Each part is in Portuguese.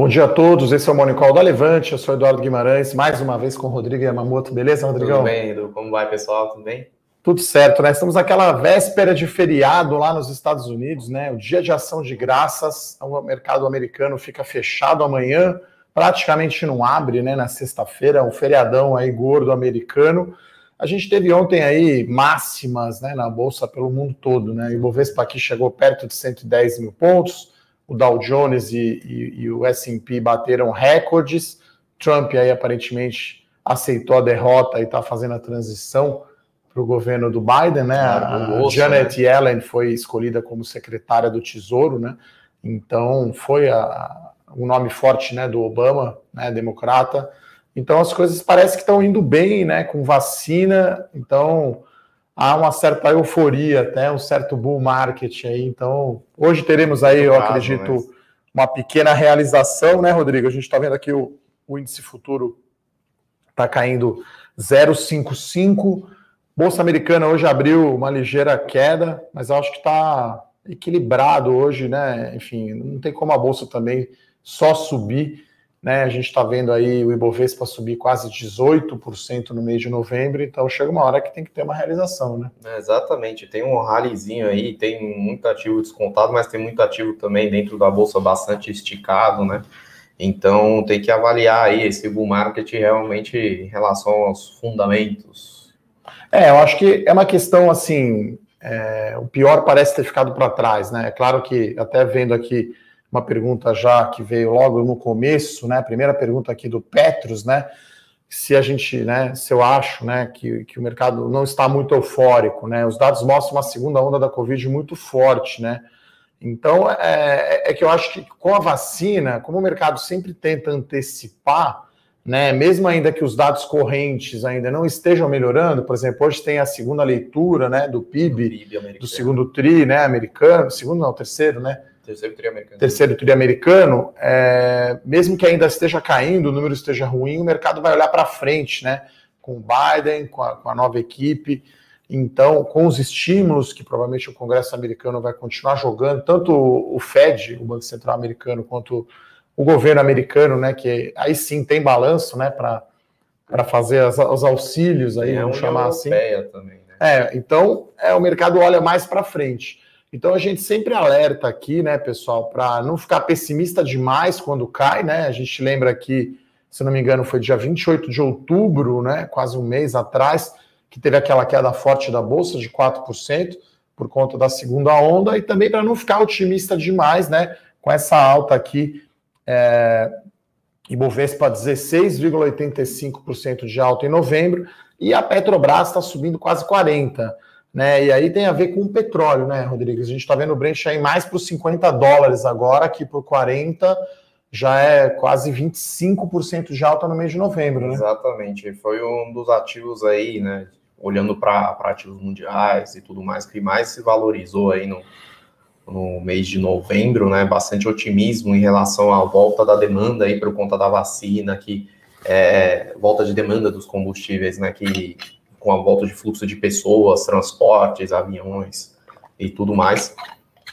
Bom dia a todos, esse é o Monicol da Levante, eu sou Eduardo Guimarães, mais uma vez com o Rodrigo Yamamoto, beleza, Rodrigão? Tudo bem, Edu, como vai, pessoal, tudo bem? Tudo certo, né? Estamos naquela véspera de feriado lá nos Estados Unidos, né? O dia de ação de graças, o mercado americano fica fechado amanhã, praticamente não abre, né? Na sexta-feira, um feriadão aí gordo americano. A gente teve ontem aí máximas, né? Na bolsa pelo mundo todo, né? O Ibovespa aqui chegou perto de 110 mil pontos, o Dow Jones e, e, e o S&P bateram recordes. Trump aí aparentemente aceitou a derrota e está fazendo a transição para o governo do Biden, né? a Janet né? Yellen foi escolhida como secretária do Tesouro, né? Então foi a, um nome forte, né, do Obama, né, democrata. Então as coisas parece que estão indo bem, né, com vacina. Então há uma certa euforia, até um certo bull market aí. Então, hoje teremos aí, eu acredito, mas... uma pequena realização, né, Rodrigo? A gente está vendo aqui o, o índice futuro está caindo 0,55. Bolsa americana hoje abriu uma ligeira queda, mas eu acho que está equilibrado hoje, né? Enfim, não tem como a bolsa também só subir. Né? A gente está vendo aí o Ibovespa subir quase 18% no mês de novembro, então chega uma hora que tem que ter uma realização, né? É, exatamente, tem um rallyzinho aí, tem muito ativo descontado, mas tem muito ativo também dentro da bolsa bastante esticado, né? Então tem que avaliar aí esse bull market realmente em relação aos fundamentos. É, eu acho que é uma questão assim, é, o pior parece ter ficado para trás, né? É claro que até vendo aqui uma pergunta já que veio logo no começo, né? A primeira pergunta aqui do Petros, né? Se a gente, né? Se eu acho, né? Que, que o mercado não está muito eufórico, né? Os dados mostram uma segunda onda da Covid muito forte, né? Então, é, é que eu acho que com a vacina, como o mercado sempre tenta antecipar, né, mesmo ainda que os dados correntes ainda não estejam melhorando, por exemplo, hoje tem a segunda leitura né, do PIB, do, PIB do segundo TRI né, americano, segundo não, terceiro, né? Terceiro tri americano. Terceiro tri americano, é, mesmo que ainda esteja caindo, o número esteja ruim, o mercado vai olhar para frente, né? Com o Biden, com a, com a nova equipe. Então, com os estímulos que provavelmente o Congresso americano vai continuar jogando, tanto o Fed, o Banco Central americano, quanto o governo americano, né? Que aí sim tem balanço, né? Para para fazer as, os auxílios aí, é, vamos chamar assim. Também, né? É, então é, o mercado olha mais para frente. Então a gente sempre alerta aqui, né, pessoal, para não ficar pessimista demais quando cai, né? A gente lembra que, se não me engano, foi dia 28 de outubro, né, quase um mês atrás, que teve aquela queda forte da bolsa de 4% por conta da segunda onda, e também para não ficar otimista demais, né, com essa alta aqui, é, Ibovespa 16,85% de alta em novembro, e a Petrobras está subindo quase 40%. Né? E aí tem a ver com o petróleo, né, Rodrigues? A gente está vendo o Brent aí mais para os 50 dólares agora, que por 40 já é quase 25% de alta no mês de novembro, né? Exatamente. Foi um dos ativos aí, né? Olhando para ativos mundiais e tudo mais, que mais se valorizou aí no, no mês de novembro, né? Bastante otimismo em relação à volta da demanda aí por conta da vacina, que é, volta de demanda dos combustíveis, né? Que com a volta de fluxo de pessoas, transportes, aviões e tudo mais.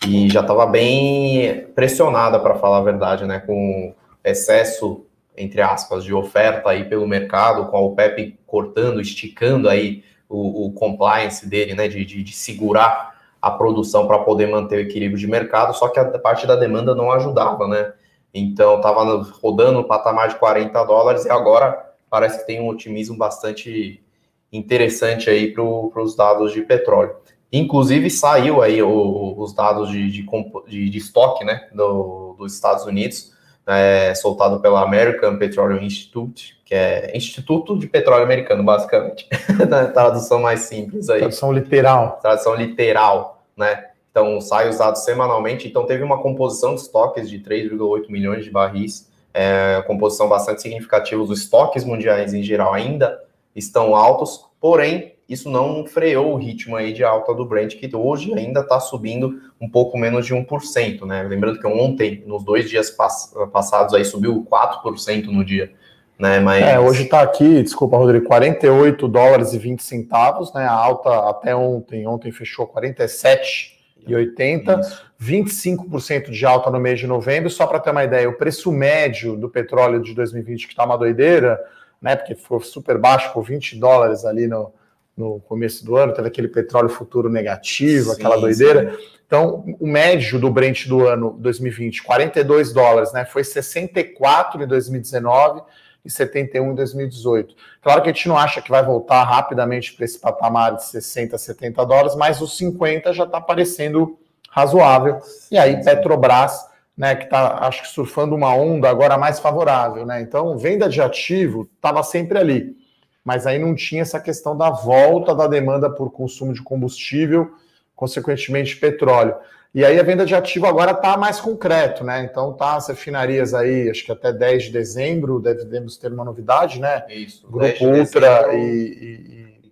E já estava bem pressionada, para falar a verdade, né, com excesso, entre aspas, de oferta aí pelo mercado, com a OPEP cortando, esticando aí o, o compliance dele, né, de, de, de segurar a produção para poder manter o equilíbrio de mercado, só que a parte da demanda não ajudava, né? Então estava rodando no patamar de 40 dólares e agora parece que tem um otimismo bastante interessante aí para os dados de petróleo. Inclusive saiu aí o, os dados de, de, de, de estoque né, do, dos Estados Unidos, é, soltado pela American Petroleum Institute, que é Instituto de Petróleo Americano, basicamente, na tradução mais simples aí. Tradução literal. Tradução literal, né? Então sai os dados semanalmente, então teve uma composição de estoques de 3,8 milhões de barris, é, composição bastante significativa, os estoques mundiais em geral ainda estão altos, porém, isso não freou o ritmo aí de alta do Brent, que hoje ainda está subindo um pouco menos de 1%, né? Lembrando que ontem, nos dois dias pass passados, aí subiu 4% no dia. Né, mas... É, hoje está aqui, desculpa, Rodrigo, 48 dólares e 20 centavos, né? A alta até ontem, ontem fechou 47,80. 25% de alta no mês de novembro. Só para ter uma ideia, o preço médio do petróleo de 2020, que está uma doideira, né? Porque foi super baixo, por 20 dólares ali no, no começo do ano, teve aquele petróleo futuro negativo, sim, aquela doideira. Sim. Então, o médio do Brent do ano 2020, 42 dólares, né? Foi 64 em 2019 e 71 em 2018. Claro que a gente não acha que vai voltar rapidamente para esse patamar de 60, 70 dólares, mas os 50 já está parecendo razoável. E aí, Petrobras, né, que está, acho que surfando uma onda agora mais favorável, né? Então, venda de ativo estava sempre ali, mas aí não tinha essa questão da volta da demanda por consumo de combustível, consequentemente petróleo. E aí a venda de ativo agora está mais concreto, né? Então tá as refinarias aí, acho que até 10 de dezembro devemos ter uma novidade, né? Isso. Grupo Ultra e, e,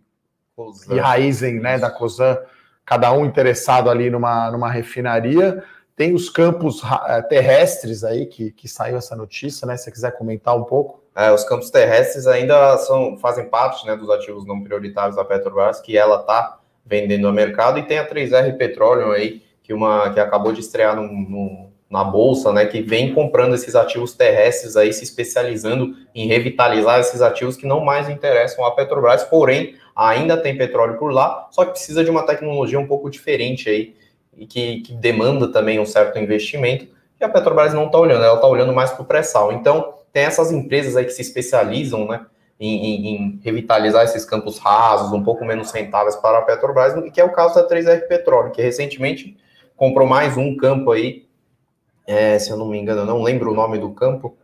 e, e Raizen, né, da Cosan cada um interessado ali numa, numa refinaria. Tem os campos eh, terrestres aí, que, que saiu essa notícia, né? Se você quiser comentar um pouco. É, os campos terrestres ainda são, fazem parte né, dos ativos não prioritários da Petrobras, que ela está vendendo ao mercado, e tem a 3R Petroleum aí, que, uma, que acabou de estrear no, na Bolsa, né, que vem comprando esses ativos terrestres aí, se especializando em revitalizar esses ativos que não mais interessam à Petrobras, porém ainda tem petróleo por lá, só que precisa de uma tecnologia um pouco diferente aí, e que, que demanda também um certo investimento, e a Petrobras não está olhando, ela está olhando mais para o pré-sal. Então, tem essas empresas aí que se especializam, né, em, em, em, revitalizar esses campos rasos, um pouco menos rentáveis para a Petrobras, que é o caso da 3R Petróleo, que recentemente comprou mais um campo aí, é, se eu não me engano, eu não lembro o nome do campo,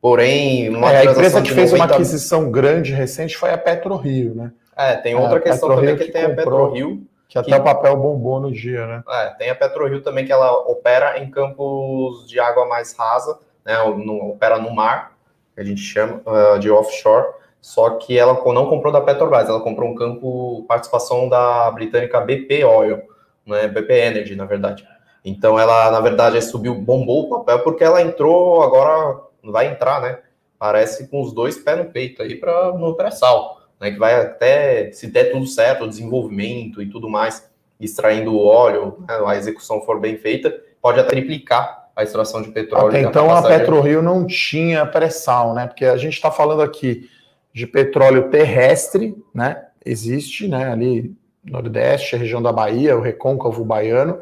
porém... É, a empresa que fez 90... uma aquisição grande recente foi a PetroRio, né? É, tem outra é, questão também que, que tem a PetroRio. Que até que... o papel bombou no dia, né? É, tem a PetroRio também que ela opera em campos de água mais rasa, né? No, opera no mar, que a gente chama uh, de offshore. Só que ela não comprou da Petrobras, ela comprou um campo participação da britânica BP Oil, né? BP Energy, na verdade. Então ela, na verdade, subiu, bombou o papel porque ela entrou agora, vai entrar, né? Parece com os dois pés no peito aí para no pré-sal né, que vai até, se der tudo certo, o desenvolvimento e tudo mais, extraindo o óleo, né, a execução for bem feita, pode até triplicar a extração de petróleo. Até então a PetroRio não tinha pré-sal, né? Porque a gente está falando aqui de petróleo terrestre, né? Existe, né? Ali Nordeste, a região da Bahia, o recôncavo baiano,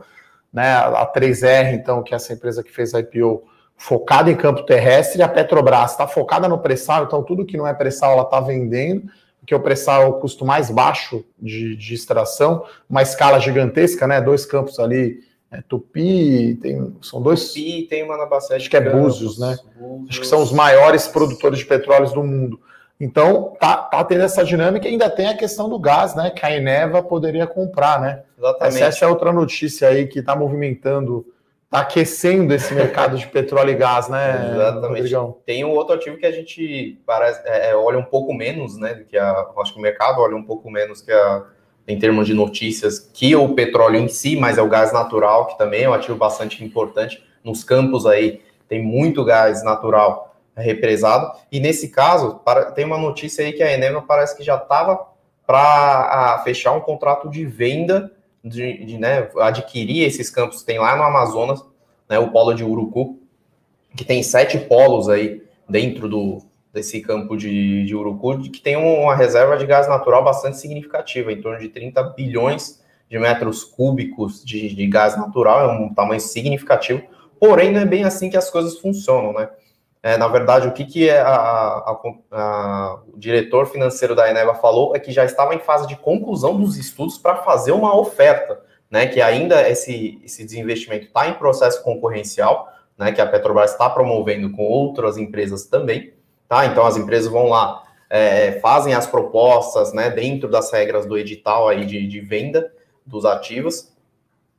né? A 3R, então, que é essa empresa que fez a IPO, focada em campo terrestre, a Petrobras está focada no pré-sal, então tudo que não é pré-sal ela está vendendo que o pré-sal é o custo mais baixo de, de, extração, uma escala gigantesca, né? Dois campos ali, é, Tupi, tem, são dois. Tupi tem uma na Bacia Acho que é Búzios, né? Búzios. Acho que são os maiores produtores de petróleo do mundo. Então, tá, tá tendo essa dinâmica e ainda tem a questão do gás, né? Que a Eneva poderia comprar, né? Exatamente. Essa é outra notícia aí que está movimentando Está aquecendo esse mercado de petróleo e gás, né? Exatamente. Rodrigão? Tem um outro ativo que a gente parece, é, é, olha um pouco menos, né? Do que a, acho que o mercado olha um pouco menos que a, em termos de notícias, que o petróleo em si, mas é o gás natural, que também é um ativo bastante importante. Nos campos aí tem muito gás natural represado. E nesse caso, para, tem uma notícia aí que a Eneva parece que já estava para fechar um contrato de venda de, de né, adquirir esses campos. Tem lá no Amazonas, né, o polo de Urucu, que tem sete polos aí dentro do, desse campo de, de Urucu, que tem uma reserva de gás natural bastante significativa, em torno de 30 bilhões de metros cúbicos de, de gás natural, é um tamanho significativo, porém não é bem assim que as coisas funcionam, né? É, na verdade, o que, que é a, a, a, o diretor financeiro da Eneva falou é que já estava em fase de conclusão dos estudos para fazer uma oferta, né? Que ainda esse, esse desinvestimento está em processo concorrencial, né? Que a Petrobras está promovendo com outras empresas também, tá? Então as empresas vão lá, é, fazem as propostas, né? Dentro das regras do edital aí de, de venda dos ativos,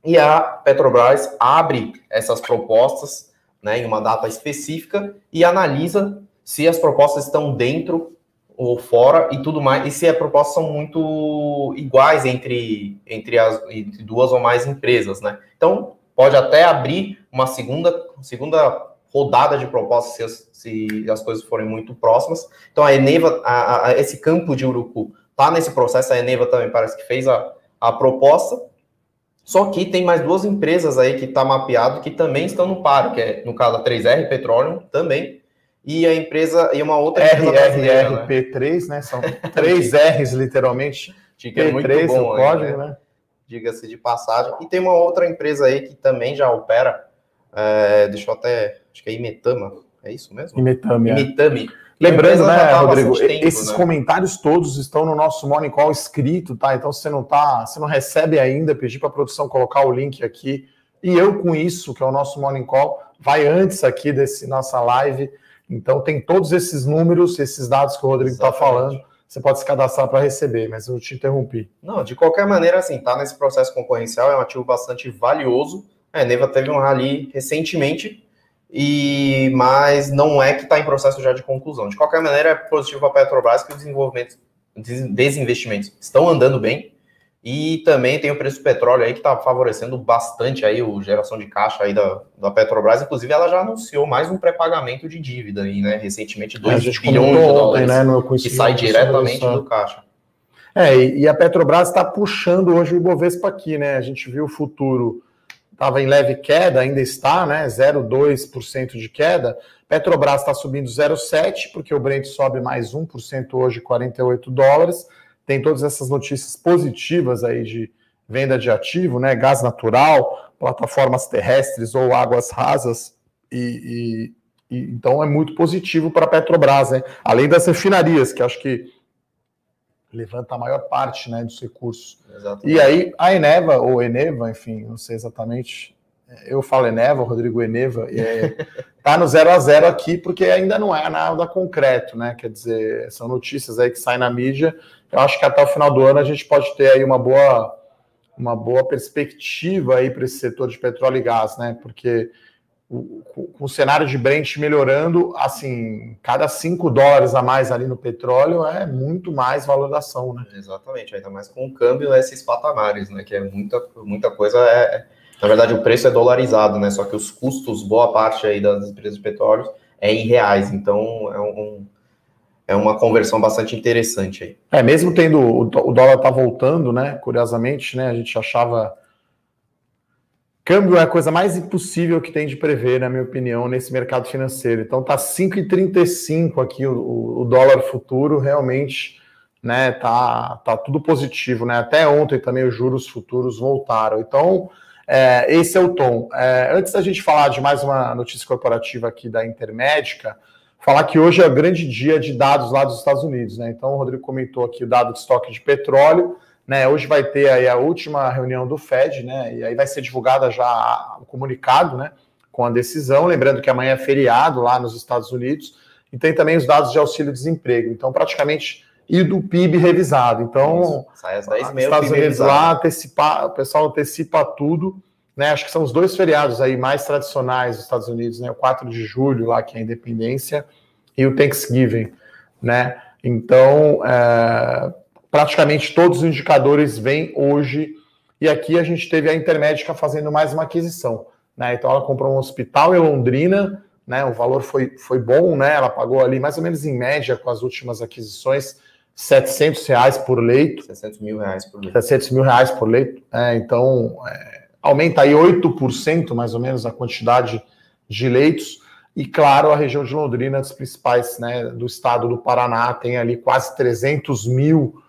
e a Petrobras abre essas propostas né, em uma data específica e analisa se as propostas estão dentro ou fora e tudo mais, e se as propostas são muito iguais entre, entre as entre duas ou mais empresas, né? Então, pode até abrir uma segunda, segunda rodada de propostas se as, se as coisas forem muito próximas. Então, a Eneva, a, a, esse campo de Urucu está nesse processo, a Eneva também parece que fez a, a proposta, Só que tem mais duas empresas aí que está mapeado que também estão no paro, que é, no caso, a 3R Petroleum também, e a empresa, e uma outra empresa RRRP3, né? São três R's, literalmente. P3, é muito bom, o código, né? né? Diga-se de passagem. E tem uma outra empresa aí que também já opera, é, deixa eu até, acho que é Imetama, é isso mesmo? Imetame. Imetame. É. Lembrando, né, Rodrigo, tempo, esses né? comentários todos estão no nosso Morning Call escrito, tá? Então você não tá, você não recebe ainda, pedir para a produção colocar o link aqui. E eu com isso, que é o nosso Morning Call, vai antes aqui desse nossa live. Então tem todos esses números, esses dados que o Rodrigo está falando. Você pode se cadastrar para receber, mas eu te interrompi. Não, de qualquer maneira, assim, tá nesse processo concorrencial, é um ativo bastante valioso. A Eneva teve um rally recentemente, e mas não é que está em processo já de conclusão. De qualquer maneira, é positivo para a Petrobras que os desenvolvimentos, desinvestimentos estão andando bem e também tem o preço do petróleo aí que está favorecendo bastante aí a geração de caixa aí da, da Petrobras. Inclusive, ela já anunciou mais um pré-pagamento de dívida aí, né? Recentemente, 2 é, bilhões de dólares né, que sai diretamente do caixa. É, e a Petrobras está puxando hoje o Ibovespa aqui, né? A gente viu o futuro estava em leve queda, ainda está, né? 0,2% de queda. Petrobras está subindo 0,7%, porque o Brent sobe mais 1% hoje, 48 dólares. Tem todas essas notícias positivas aí de venda de ativo, né? Gás natural, plataformas terrestres ou águas rasas. E, e, e então é muito positivo para a Petrobras, né? Além das refinarias, que acho que levanta a maior parte né, dos recursos. Exatamente. E aí a Eneva, ou Eneva, enfim, não sei exatamente, eu falo Eneva, o Rodrigo Eneva, está é, no 0 a 0 aqui, porque ainda não é nada concreto, né? Quer dizer, são notícias aí que saem na mídia. Eu acho que até o final do ano a gente pode ter aí uma boa, uma boa perspectiva aí para esse setor de petróleo e gás, né? Porque com o cenário de Brent melhorando, assim, cada 5 dólares a mais ali no petróleo é muito mais valorização, né? Exatamente, ainda mais com o câmbio nesses patamares, né? Que é muita, muita coisa. É, é, na verdade, o preço é dolarizado, né? Só que os custos, boa parte aí das empresas de petróleo é em reais, então é um. É uma conversão bastante interessante aí. É, mesmo tendo o dólar tá voltando, né? Curiosamente, né? A gente achava Câmbio é a coisa mais impossível que tem de prever, na minha opinião, nesse mercado financeiro. Então tá 5,35 aqui o, o, dólar futuro, realmente, né? Tá, tá tudo positivo, né? Até ontem também os juros futuros voltaram. Então, é, esse é o tom. É, antes da gente falar de mais uma notícia corporativa aqui da Intermédica, falar que hoje é o grande dia de dados lá dos Estados Unidos, né? Então o Rodrigo comentou aqui o dado de estoque de petróleo. Né, hoje vai ter aí a última reunião do Fed, né? E aí vai ser divulgada já o comunicado, né? Com a decisão. Lembrando que amanhã é feriado lá nos Estados Unidos. E tem também os dados de auxílio-desemprego. Então, praticamente, e do PIB revisado. Então, sai às 10 Estados Unidos lá, antecipar, o pessoal antecipa tudo. Né, acho que são os dois feriados aí mais tradicionais dos Estados Unidos, né? O 4 de julho, lá, que é a independência, e o Thanksgiving, né? Então, é, praticamente todos os indicadores vêm hoje. E aqui a gente teve a Intermédica fazendo mais uma aquisição. Né? Então ela comprou um hospital em Londrina, né? o valor foi, foi bom, né? ela pagou ali mais ou menos em média com as últimas aquisições 700 reais por leito. 700 mil reais por leito. 700 mil reais por leito. É, então é, aumenta aí 8% mais ou menos a quantidade de leitos. E claro, a região de Londrina, dos principais né, do estado do Paraná, tem ali quase 300 mil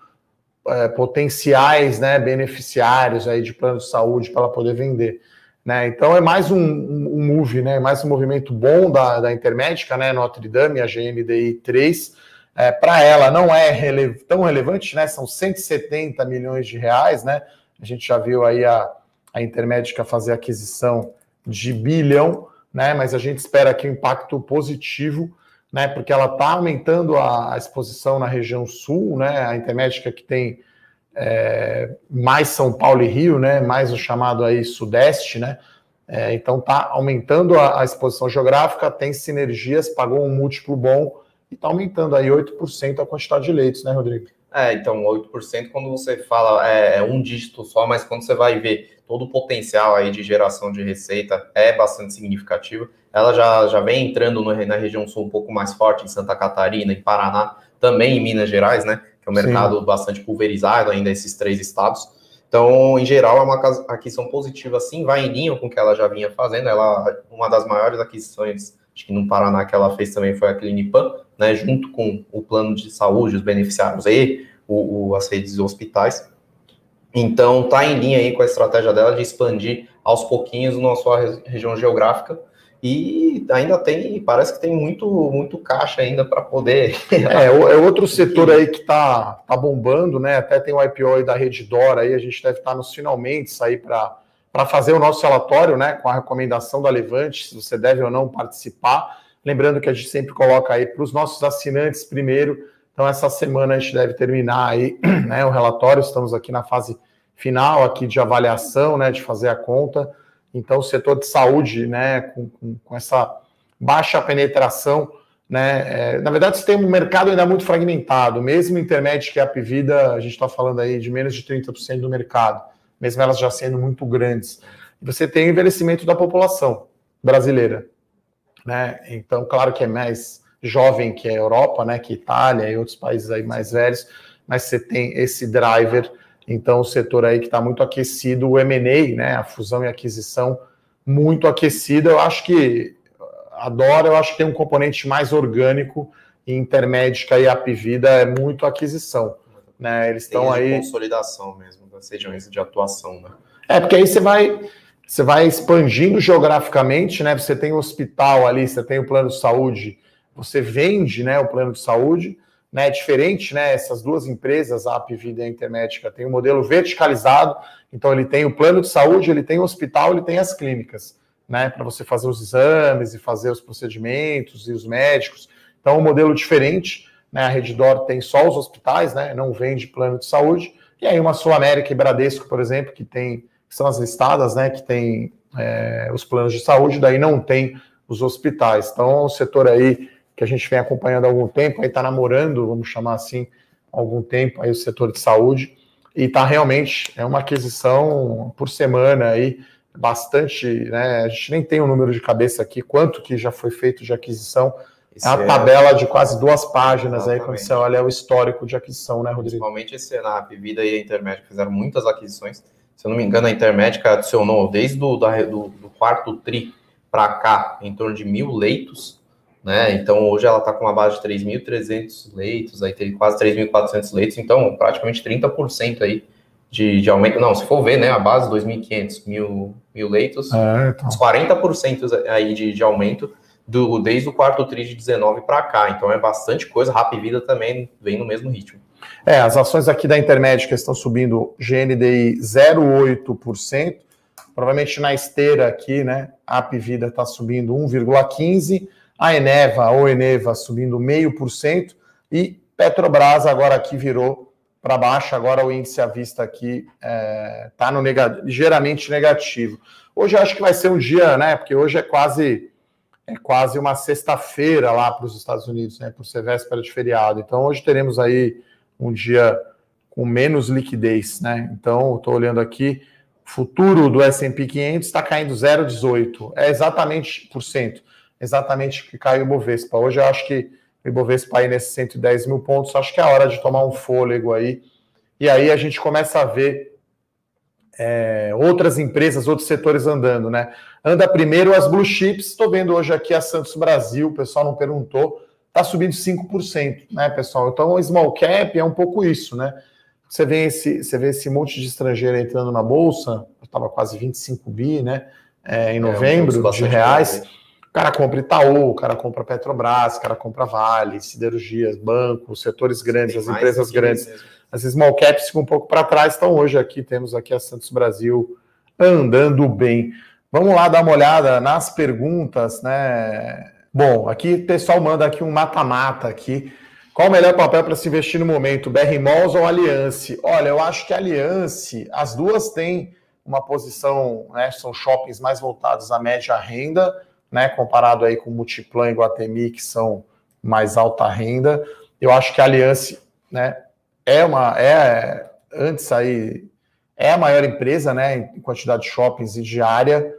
é, potenciais né, beneficiários aí de plano de saúde para ela poder vender. Né? Então é mais um, um, move, né? mais um movimento bom da, da Intermédica, né? Notre Dame, a GMDI 3. É, para ela não é rele tão relevante, né? São 170 milhões de reais, né? A gente já viu aí a, a Intermédica fazer aquisição de bilhão, né? Mas a gente espera aqui um impacto positivo né? Porque ela está aumentando a, exposição na região sul, né? A Intermédica que tem é, mais São Paulo e Rio, né? Mais o chamado aí Sudeste, né? É, então está aumentando a, a, exposição geográfica, tem sinergias, pagou um múltiplo bom e está aumentando aí 8% a quantidade de leitos, né, Rodrigo? É, então, 8% quando você fala é, é, um dígito só, mas quando você vai ver todo o potencial aí de geração de receita é bastante significativo. Ela já, já vem entrando no, na região sul um pouco mais forte, em Santa Catarina, em Paraná, também em Minas Gerais, né? Que é um mercado Sim. bastante pulverizado ainda, esses três estados. Então, em geral, é uma aquisição positiva, sim, vai em linha com o que ela já vinha fazendo. Ela, uma das maiores aquisições, acho que no Paraná que ela fez também foi a Clinipan, né, junto com o plano de saúde, os beneficiários e o, o, as redes de hospitais. Então, está em linha aí com a estratégia dela de expandir aos pouquinhos na sua região geográfica e ainda tem, parece que tem muito, muito caixa ainda para poder. É, é outro setor aí que está tá bombando, né? Até tem o IPO aí da Reddor aí, a gente deve estar tá nos finalmente para para fazer o nosso relatório, né, com a recomendação da Levante, se você deve ou não participar. Lembrando que a gente sempre coloca aí para os nossos assinantes primeiro. Então, essa semana a gente deve terminar aí né, o relatório. Estamos aqui na fase final aqui de avaliação, né, de fazer a conta. Então, o setor de saúde, né, com, com, com essa baixa penetração, né, é, na verdade, você tem um mercado ainda muito fragmentado, mesmo intermédio que é a Pivida, a gente está falando aí de menos de 30% do mercado, mesmo elas já sendo muito grandes. Você tem o envelhecimento da população brasileira, né, então, claro que é mais jovem que a Europa, né, que a Itália e outros países aí mais velhos, mas você tem esse driver então, o setor aí que está muito aquecido, o M&A, né, a fusão e aquisição, muito aquecida. Eu acho que adoro, eu acho que tem um componente mais orgânico e Intermédica e Apivida é muito aquisição. Né? Eles estão aí. consolidação mesmo das regiões de atuação, né? É, porque aí você vai, você vai expandindo geograficamente, né? Você tem o hospital ali, você tem o plano de saúde, você vende né, o plano de saúde né, diferente, né, essas duas empresas, a Apvida e a Intermédica, tem um modelo verticalizado, então ele tem o plano de saúde, ele tem o hospital, ele tem as clínicas, né, para você fazer os exames e fazer os procedimentos e os médicos. Então, um modelo diferente, né, a Reddor tem só os hospitais, né, não vende plano de saúde, e aí uma Sul América e Bradesco, por exemplo, que tem, que são as listadas, né, que tem é, os planos de saúde, daí não tem os hospitais. Então, o setor aí que a gente vem acompanhando há algum tempo, aí está namorando, vamos chamar assim, há algum tempo aí o setor de saúde, e está realmente, é uma aquisição por semana aí, bastante, né, a gente nem tem o um número de cabeça aqui, quanto que já foi feito de aquisição, esse é uma tabela de quase duas páginas Exatamente. aí, quando você olha o histórico de aquisição, né, Rodrigo? Principalmente esse Senap, Vida e a Intermédica fizeram muitas aquisições. Se eu não me engano, a Intermédica adicionou desde do, da, do, do quarto TRI para cá em torno de mil leitos né? Então hoje ela está com uma base de 3.300 leitos, aí tem quase 3.400 leitos, então praticamente 30% aí de, de aumento. Não, se for ver, né, a base 2.500 mil, mil leitos, é, então. uns 40% aí de, de aumento do, desde o quarto tri de 19 para cá. Então é bastante coisa. Rap Vida também vem no mesmo ritmo. É, as ações aqui da Intermédica estão subindo GNDI 0,8%. Provavelmente na esteira aqui, né? A Vida está subindo 1,15%. A Eneva ou Eneva subindo meio por cento e Petrobras agora aqui virou para baixo, agora o índice à vista aqui está é, tá no negativo, ligeiramente negativo. Hoje eu acho que vai ser um dia, né? Porque hoje é quase é quase uma sexta-feira lá para os Estados Unidos, né? Por ser véspera de feriado. Então hoje teremos aí um dia com menos liquidez, né? Então estou olhando aqui, futuro do S&P 500 está caindo 0,18, é exatamente por cento exatamente que caiu o Ibovespa. Hoje eu acho que o Ibovespa aí nesses 110 mil pontos, acho que é a hora de tomar um fôlego aí. E aí a gente começa a ver é, outras empresas, outros setores andando, né? Anda primeiro as blue chips, estou vendo hoje aqui a Santos Brasil, o pessoal não perguntou, está subindo 5%, né, pessoal? Então o small cap é um pouco isso, né? Você vê esse, você vê esse monte de estrangeiro entrando na bolsa, estava quase 25 bi, né? É, em é, novembro, é, de reais. Bem cara compra Itaú, o cara compra Petrobras, o cara compra Vale, siderurgias, bancos, setores grandes, Tem as empresas grandes. Mesmo. As small caps ficam um pouco para trás. Então hoje aqui temos aqui a Santos Brasil andando bem. Vamos lá dar uma olhada nas perguntas, né? Bom, aqui o pessoal manda aqui um mata-mata aqui. Qual o melhor papel para se investir no momento, BR Malls ou Aliança? Olha, eu acho que Aliança, as duas têm uma posição, né, são shoppings mais voltados à média renda, né, comparado aí com Multiplan e Guatemi, que são mais alta renda. Eu acho que a Aliança, né, é uma é antes aí é a maior empresa, né, em quantidade de shoppings e de área.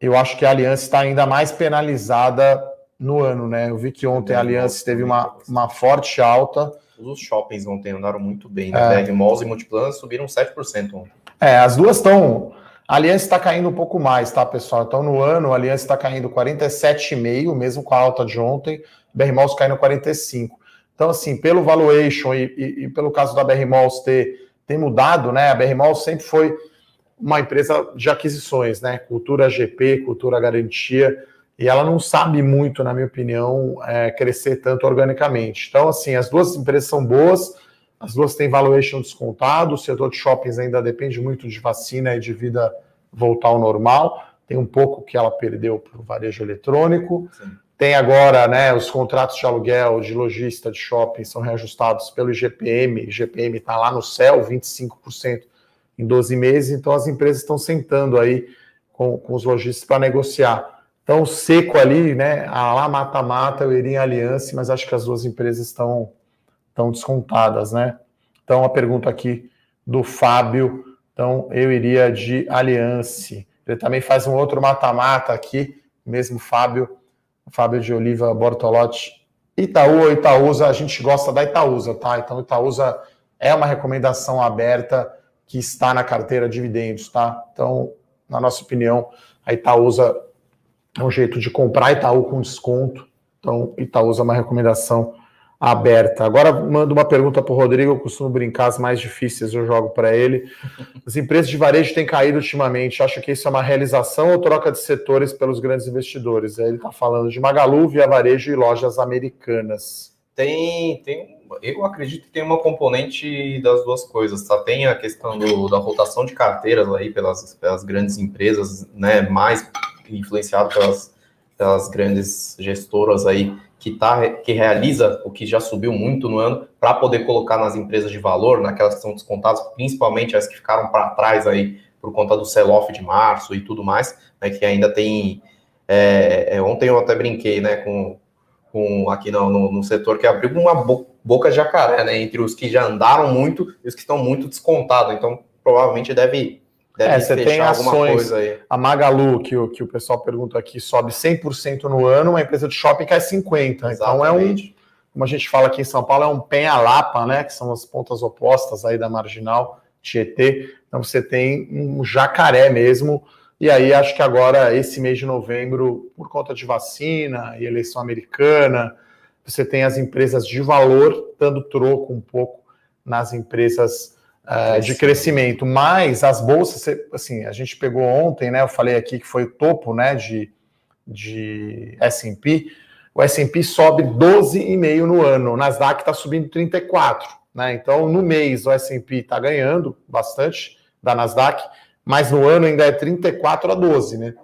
Eu acho que a Aliança está ainda mais penalizada no ano, né? Eu vi que ontem a Aliança teve uma, uma forte alta. Os shoppings ontem andaram muito bem, né? É. Malls e Multiplan subiram 7% ontem. É, as duas estão. A Aliança está caindo um pouco mais, tá, pessoal? Então, no ano, a Aliança está caindo 47,5, mesmo com a alta de ontem. BR Malls caindo 45. Então, assim, pelo valuation e, e, e pelo caso da BR ter, ter mudado, né? A BR sempre foi uma empresa de aquisições, né? Cultura GP, cultura garantia, e ela não sabe muito, na minha opinião, é, crescer tanto organicamente. Então, assim, as duas empresas são boas, as duas têm valuation descontado, o setor de shoppings ainda depende muito de vacina e de vida voltar ao normal. Tem um pouco que ela perdeu para o varejo eletrônico. Sim. Tem agora, né, os contratos de aluguel de lojista de shopping são reajustados pelo IGPM. O IGPM está lá no céu, 25% em 12 meses, então as empresas estão sentando aí com, com os lojistas para negociar. Então, seco ali, né? A lá mata-mata, eu iria em aliança, mas acho que as duas empresas estão, estão descontadas, né? Então, a pergunta aqui do Fábio. Então, eu iria de aliança. Ele também faz um outro mata-mata aqui, mesmo Fábio, Fábio de Oliva Bortolotti. Itaú ou Itaúsa, a gente gosta da Itaúsa, tá? Então, Itaúsa é uma recomendação aberta que está na carteira dividendos, tá? Então, na nossa opinião, a Itaúsa é um jeito de comprar Itaú com desconto. Então, Itaúsa é uma recomendação aberta. Agora mando uma pergunta para o Rodrigo, eu costumo brincar, as mais difíceis eu jogo para ele. As empresas de varejo têm caído ultimamente. Acho que isso é uma realização ou troca de setores pelos grandes investidores? Ele está falando de Magalu, Via Varejo e lojas americanas. Tem, tem eu acredito que tem uma componente das duas coisas, tá? Tem a questão do, da rotação de carteiras aí pelas, pelas grandes empresas, né? Mais influenciado pelas, pelas grandes gestoras aí que, tá, que realiza o que já subiu muito no ano para poder colocar nas empresas de valor, naquelas que são descontadas, principalmente as que ficaram para trás aí por conta do sell-off de março e tudo mais, né, que ainda tem. É, é, ontem eu até brinquei né, com, com aqui no, no, no setor que abriu uma boca jacaré, né? Entre os que já andaram muito e os que estão muito descontados. Então, provavelmente deve. Deve é, você tem ações. A Magalu, que o, que o pessoal pergunta aqui, sobe 100% no ano, uma empresa de shopping cai 50%. Exatamente. Então é um. Como a gente fala aqui em São Paulo, é um penha-lapa, né? Que são as pontas opostas aí da marginal Tietê. Então você tem um jacaré mesmo e aí acho que agora, esse mês de novembro, por conta de vacina e eleição americana, você tem as empresas de valor dando troco um pouco nas empresas uh, de crescimento. Mas as bolsas, assim, a gente pegou ontem, né? Eu falei aqui que foi o topo né, de, de SP. O SP sobe 12,5 no ano, o Nasdaq está subindo 34. Né? Então, no mês, o SP está ganhando bastante da Nasdaq mas no ano ainda é 34 a 12, né?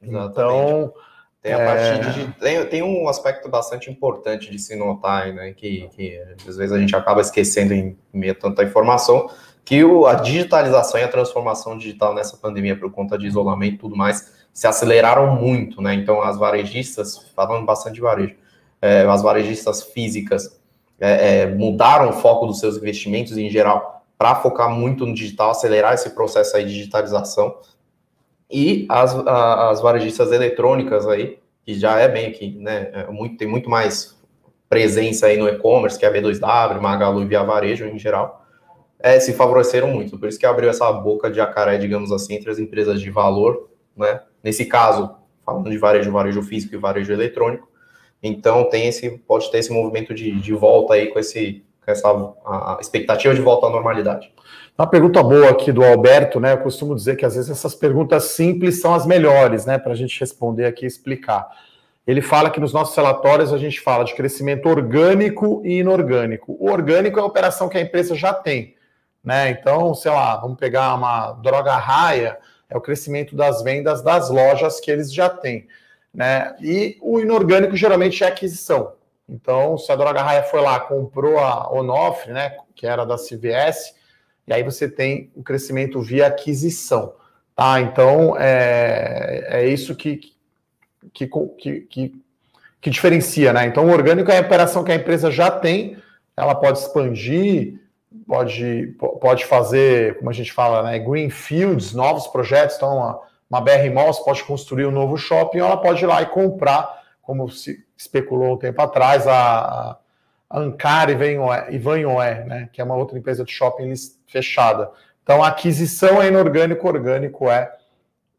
Exatamente. Então. Tem, a é... de, tem, tem, um aspecto bastante importante de se notar, né? Que, que às vezes a gente acaba esquecendo em meio a tanta informação, que o, a digitalização e a transformação digital nessa pandemia, por conta de isolamento e tudo mais, se aceleraram muito, né? Então, as varejistas, falando bastante de varejo, é, as varejistas físicas é, é mudaram o foco dos seus investimentos em geral para focar muito no digital, acelerar esse processo aí de digitalização. E as, as varejistas eletrônicas aí, que já é bem aqui, né? É muito, tem muito mais presença aí no e-commerce, que é a B2W, Magalu e Via Varejo em geral, é, se favoreceram muito. Por isso que abriu essa boca de jacaré, digamos assim, entre as empresas de valor, né? Nesse caso, falando de varejo, varejo físico e varejo eletrônico. Então tem esse, pode ter esse movimento de, de volta aí com esse essa a expectativa de volta à normalidade. Uma pergunta boa aqui do Alberto, né? Eu costumo dizer que às vezes essas perguntas simples são as melhores, né? Para a gente responder aqui e explicar. Ele fala que nos nossos relatórios a gente fala de crescimento orgânico e inorgânico. O orgânico é a operação que a empresa já tem, né? Então, sei lá, vamos pegar uma droga raia, é o crescimento das vendas das lojas que eles já têm, né? E o inorgânico geralmente é aquisição. Então, se a Droga Raia foi lá, comprou a Onofre, né, que era da CVS, e aí você tem o crescimento via aquisição, tá? Então, é, é isso que, que, que, que, que diferencia, né? Então, o orgânico é a operação que a empresa já tem, ela pode expandir, pode, pode fazer, como a gente fala, né, greenfields, novos projetos, então uma, uma BR Malls pode construir um novo shopping, ou ela pode ir lá e comprar como se especulou um tempo atrás, a Ancar e Vanhoé, né, que é uma outra empresa de shopping fechada. Então, a aquisição é inorgânico, orgânico é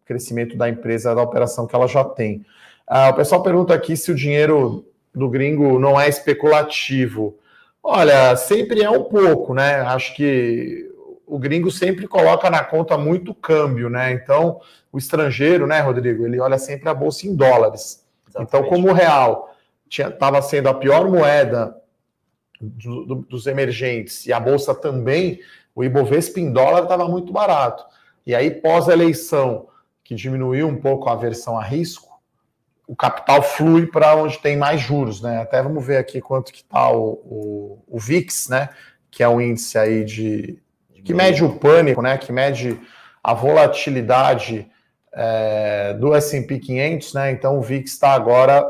o crescimento da empresa, da operação que ela já tem. Ah, o pessoal pergunta aqui se o dinheiro do gringo não é especulativo. Olha, sempre é um pouco, né? Acho que o gringo sempre coloca na conta muito câmbio, né? Então, o estrangeiro, né, Rodrigo, ele olha sempre a bolsa em dólares. Exatamente. Então, como o real estava sendo a pior moeda do, do, dos emergentes e a bolsa também, o Ibovespa em dólar estava muito barato. E aí, pós-eleição, que diminuiu um pouco a aversão a risco, o capital flui para onde tem mais juros, né? Até vamos ver aqui quanto que está o, o, o, VIX, né? Que é o índice aí de que mede o pânico, né? Que mede a volatilidade é, do S&P 500, né? Então o VIX está agora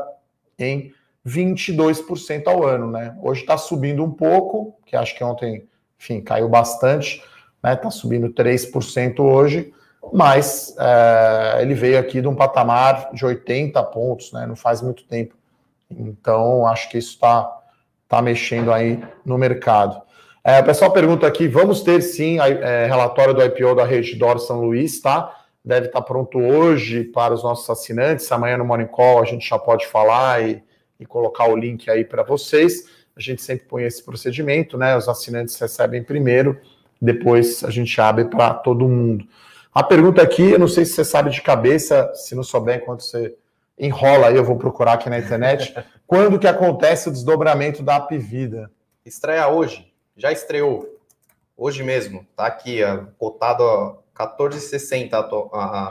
em 22% ao ano, né? Hoje está subindo um pouco, que acho que ontem, enfim, caiu bastante, né? Está subindo 3% hoje, mas é, ele veio aqui de um patamar de 80 pontos, né? Não faz muito tempo. Então, acho que isso está tá mexendo aí no mercado. É, o pessoal pergunta aqui: vamos ter sim é, relatório do IPO da Rede Dor São Luís, tá? Deve estar tá pronto hoje para os nossos assinantes. Amanhã no Morning Call a gente já pode falar e e colocar o link aí para vocês. A gente sempre põe esse procedimento, né? Os assinantes recebem primeiro, depois a gente abre para todo mundo. A pergunta aqui, eu não sei se você sabe de cabeça, se não souber, enquanto você enrola aí, eu vou procurar aqui na internet. quando que acontece o desdobramento da App Vida? Estreia hoje, já estreou. Hoje mesmo, tá aqui, cotado 14,60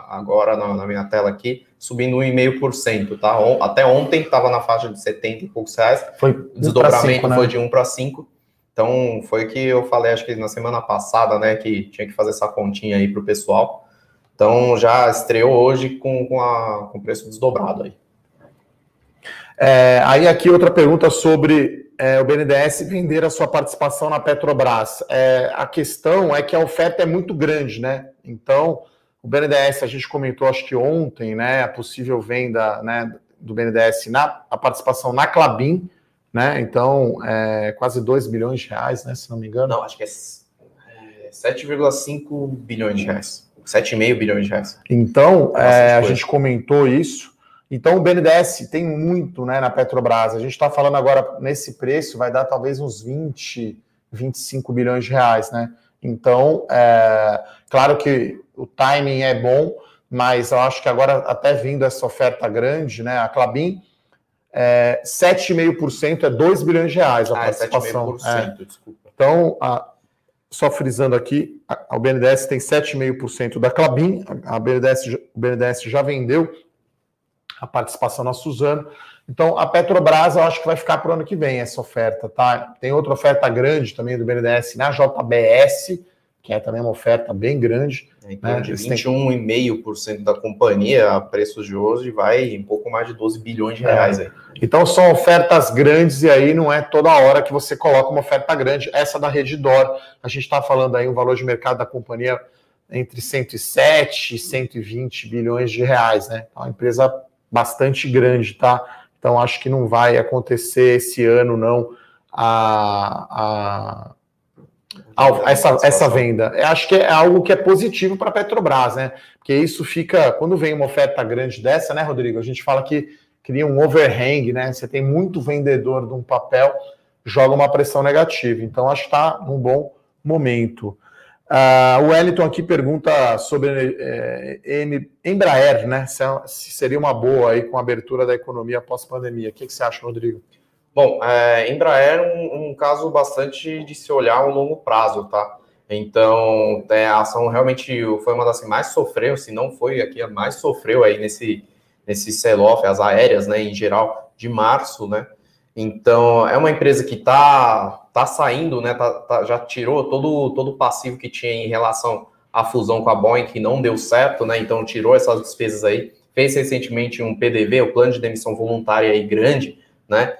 agora na, minha tela aqui, subindo 1,5%, tá? Até ontem estava na faixa de 70 e poucos reais. Foi o desdobramento né? foi de 1 para 5. Então, foi o que eu falei, acho que na semana passada, né, que tinha que fazer essa continha aí para o pessoal. Então, já estreou hoje com, com, a, com o preço desdobrado aí. É, aí aqui outra pergunta sobre é, o BNDES vender a sua participação na Petrobras. É, a questão é que a oferta é muito grande, né? Então, o BNDES, a gente comentou acho que ontem, né, a possível venda né, do BNDES na a participação na Clabin, né? Então, é, quase 2 bilhões de reais, né? Se não me engano. Não, acho que é 7,5 bilhões de reais. 7,5 bilhões de reais. Então, é, a gente comentou isso. Então, o BNDES tem muito né, na Petrobras. A gente está falando agora nesse preço, vai dar talvez uns 20, 25 bilhões de reais, né? Então, é, claro que o timing é bom, mas eu acho que agora, até vindo essa oferta grande, né? A Clabin, é, 7,5% é 2 bilhões de reais a ah, é participação. É 7,5%, desculpa. Então, a, só frisando aqui, a, a BNDES tem 7,5% da Clabin, a BNDES, o BNDES já vendeu a participação na Suzano. Então, a Petrobras, eu acho que vai ficar para o ano que vem essa oferta, tá? Tem outra oferta grande também do BNDES na JBS, que é também uma oferta bem grande. É, então, né? de 21,5% da companhia, a preços de hoje, vai em pouco mais de 12 bilhões de reais. É. Aí. Então, são ofertas grandes e aí não é toda hora que você coloca uma oferta grande. Essa da Redditor, a gente está falando aí um valor de mercado da companhia entre 107 e 120 bilhões de reais, né? É uma empresa bastante grande, tá? Então acho que não vai acontecer esse ano, não, a, a, a essa, essa venda. Eu acho que é algo que é positivo para a Petrobras, né? Porque isso fica. Quando vem uma oferta grande dessa, né, Rodrigo? A gente fala que cria um overhang, né? Você tem muito vendedor de um papel, joga uma pressão negativa. Então acho que está num bom momento. Uh, o Wellington aqui pergunta sobre é, Embraer, né? Se, é, se, seria uma boa aí com a abertura da economia após pandemia. O que, que você acha, Rodrigo? Bom, é, Embraer é um, um, caso bastante de se olhar a longo prazo, tá? Então, é, a ação realmente foi uma das que mais sofreu, se não foi aqui a mais sofreu aí nesse, nesse sell-off, as aéreas, né, em geral, de março, né? Então, é uma empresa que está tá saindo, né? Tá, tá, já tirou todo, todo o passivo que tinha em relação à fusão com a Boeing, que não deu certo, né? Então, tirou essas despesas aí. Fez recentemente um PDV, o plano de demissão voluntária aí grande, né?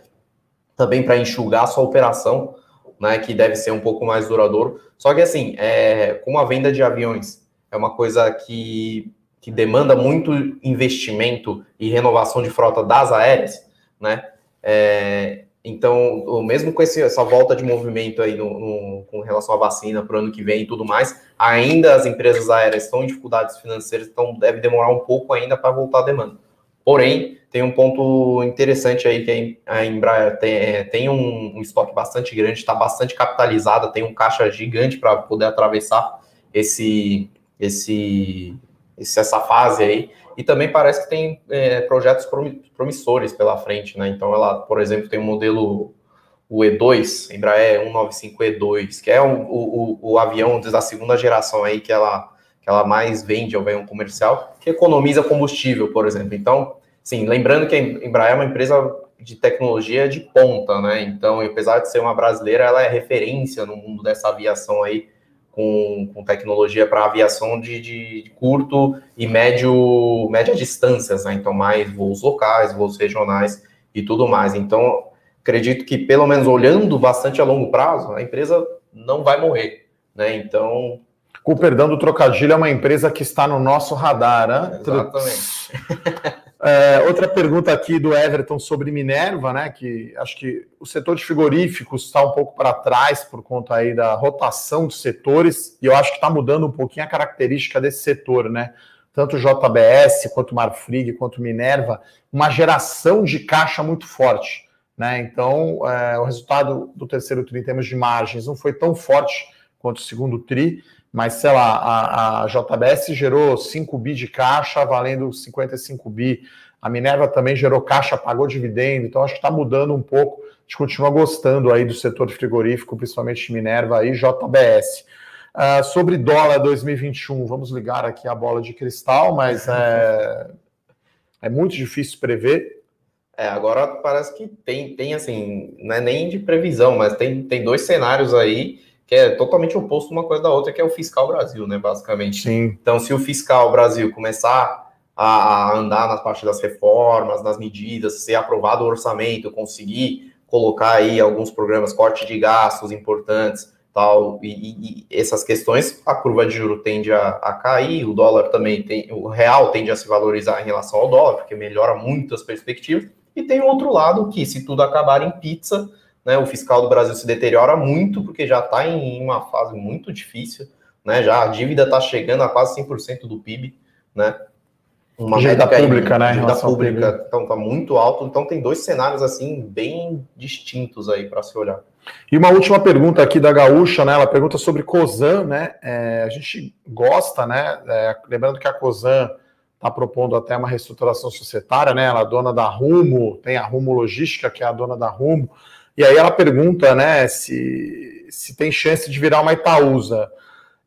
Também para enxugar a sua operação, né? Que deve ser um pouco mais duradouro. Só que, assim, é, com a venda de aviões, é uma coisa que, que demanda muito investimento e renovação de frota das aéreas né? É, então, mesmo com esse, essa volta de movimento aí no, no, com relação à vacina para o ano que vem e tudo mais, ainda as empresas aéreas estão em dificuldades financeiras, então deve demorar um pouco ainda para voltar a demanda. Porém, tem um ponto interessante aí que a Embraer tem, é, tem um, um, estoque bastante grande, está bastante capitalizada, tem um caixa gigante para poder atravessar esse, esse, essa fase aí. E também parece que tem é, projetos promissores pela frente, né? Então, ela, por exemplo, tem o um modelo o E2, Embraer 195E2, que é o, o, o, avião da segunda geração aí que ela, que ela mais vende, é o avião comercial, que economiza combustível, por exemplo. Então, sim, lembrando que a Embraer é uma empresa de tecnologia de ponta, né? Então, apesar de ser uma brasileira, ela é referência no mundo dessa aviação aí com, com tecnologia para aviação de, de, curto e médio, média distâncias, né? Então, mais voos locais, voos regionais e tudo mais. Então, acredito que, pelo menos olhando bastante a longo prazo, a empresa não vai morrer, né? Então. Com perdão do trocadilho, é uma empresa que está no nosso radar, né? Exatamente. É, outra pergunta aqui do Everton sobre Minerva, né? Que acho que o setor de frigoríficos está um pouco para trás por conta aí da rotação de setores, e eu acho que está mudando um pouquinho a característica desse setor, né? Tanto JBS quanto Marfrig quanto Minerva, uma geração de caixa muito forte. Né? Então, é, o resultado do terceiro TRI em termos de margens não foi tão forte quanto o segundo TRI, mas sei lá, a, a JBS gerou 5 bi de caixa, valendo 55 bi. A Minerva também gerou caixa, pagou dividendo, então acho que está mudando um pouco. A gente continua gostando aí do setor frigorífico, principalmente Minerva e JBS. Uh, sobre dólar 2021, vamos ligar aqui a bola de cristal, mas é, é muito difícil prever. É, agora parece que tem, tem assim, não é nem de previsão, mas tem, tem dois cenários aí que é totalmente oposto uma coisa da outra, que é o fiscal Brasil, né, basicamente. Sim. Então, se o fiscal Brasil começar a andar nas partes das reformas, nas medidas, ser aprovado o orçamento, conseguir colocar aí alguns programas, corte de gastos importantes, tal, e, e essas questões, a curva de juro tende a, a, cair, o dólar também tem, o real tende a se valorizar em relação ao dólar, porque melhora muito as perspectivas, e tem outro lado que, se tudo acabar em pizza, né, o fiscal do Brasil se deteriora muito, porque já está em uma fase muito difícil, né, já a dívida está chegando a quase 100% do PIB, né, uma dívida pública, aí, né, dívida pública, então está muito alto, então tem dois cenários, assim, bem distintos aí para se olhar. E uma última pergunta aqui da Gaúcha, né, ela pergunta sobre COSAN, né, é, a gente gosta, né, é, lembrando que a COSAN está propondo até uma reestruturação societária, né, ela é dona da Rumo, tem a Rumo Logística, que é a dona da Rumo, e aí ela pergunta, né, se, se tem chance de virar uma Itaúsa.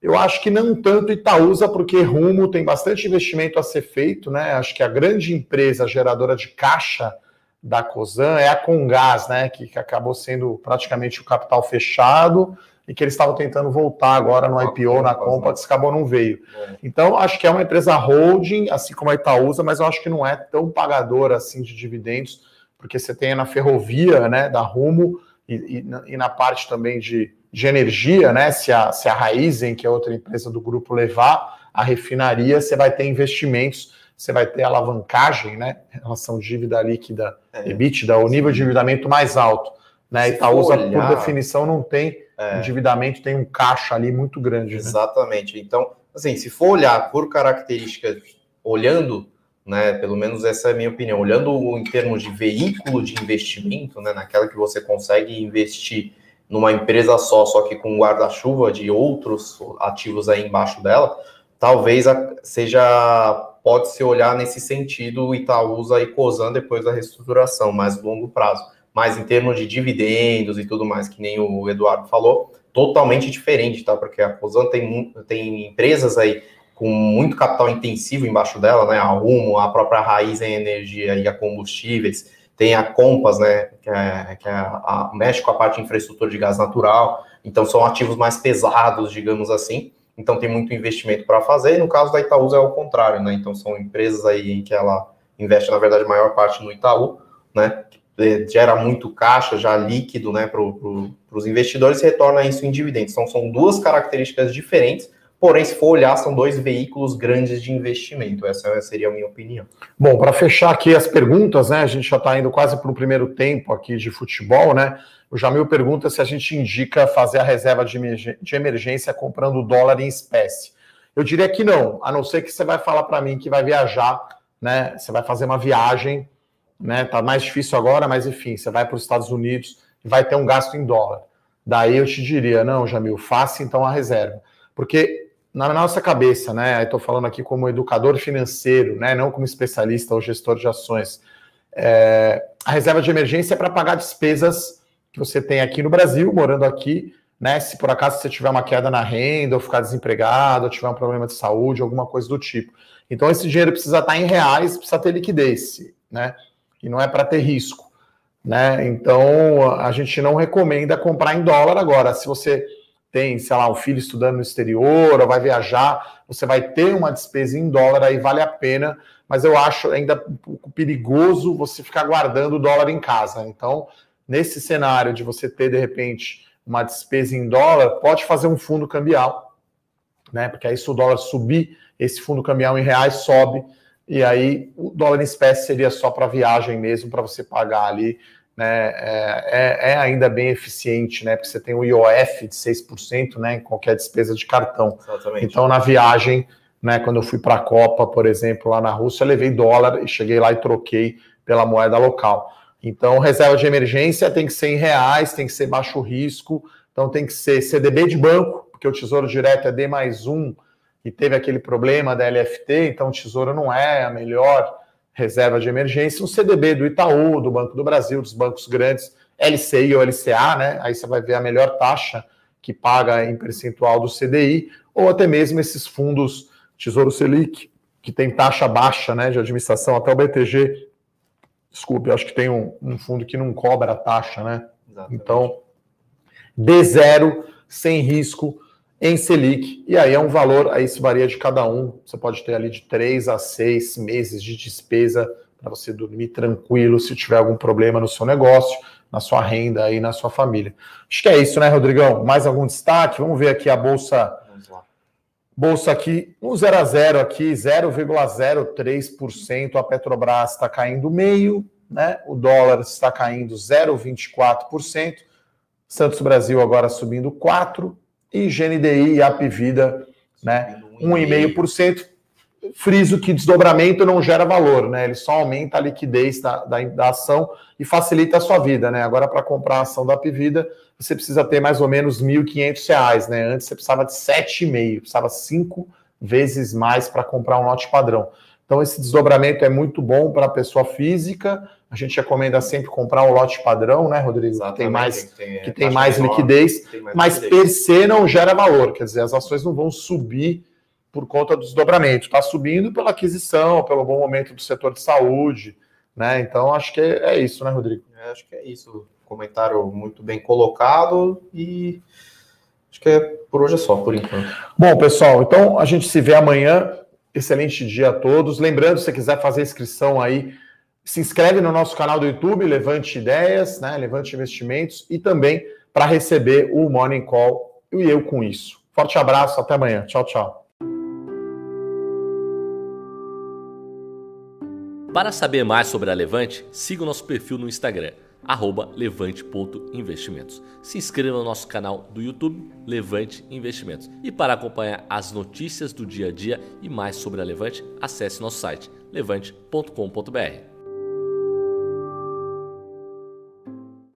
Eu acho que não tanto Itaúsa, porque Rumo tem bastante investimento a ser feito, né? Acho que a grande empresa geradora de caixa da Cosan é a Congás, né? Que, que acabou sendo praticamente o capital fechado e que eles estavam tentando voltar agora no IPO, na Compax, acabou não veio. É. Então, acho que é uma empresa holding, assim como a Itaúsa, mas eu acho que não é tão pagadora assim de dividendos porque você tem na ferrovia, né, da Rumo, e, e, e na parte também de, de energia, né, se a, se a Raizen, que é outra empresa do grupo, levar a refinaria, você vai ter investimentos, você vai ter alavancagem, né, em relação dívida líquida, é. EBITDA, o nível de endividamento mais alto. Né, Itaúsa, olhar... por definição, não tem é. endividamento, tem um caixa ali muito grande. Né? Exatamente. Né? Então, assim, se for olhar por características, olhando né? Pelo menos essa é a minha opinião. Olhando em termos de veículo de investimento, né? Naquela que você consegue investir numa empresa só, só que com guarda-chuva de outros ativos aí embaixo dela, talvez seja pode se olhar nesse sentido Itaúsa e Cosan depois da reestruturação, mais longo prazo. Mas em termos de dividendos e tudo mais, que nem o Eduardo falou, totalmente diferente, tá? Porque a Cosan tem, tem empresas aí com muito capital intensivo embaixo dela, né? A Rumo, a própria Raiz em energia e a combustíveis, tem a Compass, né? Que, é, que é a, a, mexe com a parte de infraestrutura de gás natural, então são ativos mais pesados, digamos assim. Então tem muito investimento para fazer. E no caso da Itaú é o contrário, né? Então são empresas aí em que ela investe, na verdade, a maior parte no Itaú, né? Que gera muito caixa já líquido, né? Para pro, os investidores e retorna isso em dividendos. Então são duas características diferentes Porém, se for olhar, são dois veículos grandes de investimento. Essa seria a minha opinião. Bom, para fechar aqui as perguntas, né? A gente já está indo quase para o primeiro tempo aqui de futebol, né? O Jamil pergunta se a gente indica fazer a reserva de emergência comprando dólar em espécie. Eu diria que não, a não ser que você vai falar para mim que vai viajar, né? Você vai fazer uma viagem, né? Tá mais difícil agora, mas enfim, você vai para os Estados Unidos e vai ter um gasto em dólar. Daí eu te diria, não, Jamil, faça então a reserva. Porque na nossa cabeça, né? Estou falando aqui como educador financeiro, né? Não como especialista ou gestor de ações. É, a reserva de emergência é para pagar despesas que você tem aqui no Brasil, morando aqui, né? Se por acaso você tiver uma queda na renda, ou ficar desempregado, ou tiver um problema de saúde, alguma coisa do tipo. Então, esse dinheiro precisa estar em reais, precisa ter liquidez, né? E não é para ter risco, né? Então, a gente não recomenda comprar em dólar agora. Se você tem, sei lá, um filho estudando no exterior ou vai viajar, você vai ter uma despesa em dólar, aí vale a pena, mas eu acho ainda um pouco perigoso você ficar guardando o dólar em casa. Então, nesse cenário de você ter, de repente, uma despesa em dólar, pode fazer um fundo cambial, né? Porque aí se o dólar subir, esse fundo cambial em reais sobe, e aí o dólar em espécie seria só para viagem mesmo, para você pagar ali né, é, é, é, ainda bem eficiente, né? Porque você tem o IOF de 6%, né? Em qualquer despesa de cartão. Exatamente. Então, na viagem, né? Quando eu fui para a Copa, por exemplo, lá na Rússia, eu levei dólar e cheguei lá e troquei pela moeda local. Então, reserva de emergência tem que ser em reais, tem que ser baixo risco, então tem que ser CDB de banco, porque o Tesouro Direto é D mais um e teve aquele problema da LFT, então o Tesouro não é a melhor reserva de emergência, um CDB do Itaú, do Banco do Brasil, dos bancos grandes, LCI ou LCA, né? Aí você vai ver a melhor taxa que paga em percentual do CDI, ou até mesmo esses fundos Tesouro Selic, que tem taxa baixa né, de administração, até o BTG, desculpe, acho que tem um, um fundo que não cobra a taxa, né? Exatamente. Então, D0, sem risco, em Selic, e aí é um valor, aí isso varia de cada um, você pode ter ali de três a seis meses de despesa para você dormir tranquilo se tiver algum problema no seu negócio, na sua renda e na sua família. Acho que é isso, né, Rodrigão? Mais algum destaque? Vamos ver aqui a bolsa. Bolsa aqui, um 0 a 0 aqui, 0,03%. A Petrobras está caindo meio, né? O dólar está caindo 0,24%. Santos Brasil agora subindo 4%, e GNDI e Apvida, né, 1,5%. Friso que desdobramento não gera valor, né? Ele só aumenta a liquidez da, da, da ação e facilita a sua vida, né? Agora, para comprar a ação da Apvida, você precisa ter mais ou menos R$ 1.500, né? Antes você precisava de 7,5, precisava cinco vezes mais para comprar um lote padrão. Então, esse desdobramento é muito bom para a pessoa física. A gente recomenda sempre comprar um lote padrão, né, Rodrigo? Exatamente, que tem mais, que tem, que tem mais liquidez, tem mais mas liquidez. per se não gera valor. Quer dizer, as ações não vão subir por conta do desdobramento. Está subindo pela aquisição, pelo bom momento do setor de saúde. Né? Então, acho que é, é isso, né, Rodrigo? É, acho que é isso. Comentário muito bem colocado e acho que é por hoje é só, por enquanto. Bom, pessoal, então a gente se vê amanhã Excelente dia a todos. Lembrando, se você quiser fazer inscrição aí, se inscreve no nosso canal do YouTube, Levante Ideias, né? Levante Investimentos, e também para receber o Morning Call e eu com isso. Forte abraço, até amanhã. Tchau, tchau. Para saber mais sobre a Levante, siga o nosso perfil no Instagram levante.investimentos. Se inscreva no nosso canal do YouTube Levante Investimentos. E para acompanhar as notícias do dia a dia e mais sobre a Levante, acesse nosso site levante.com.br.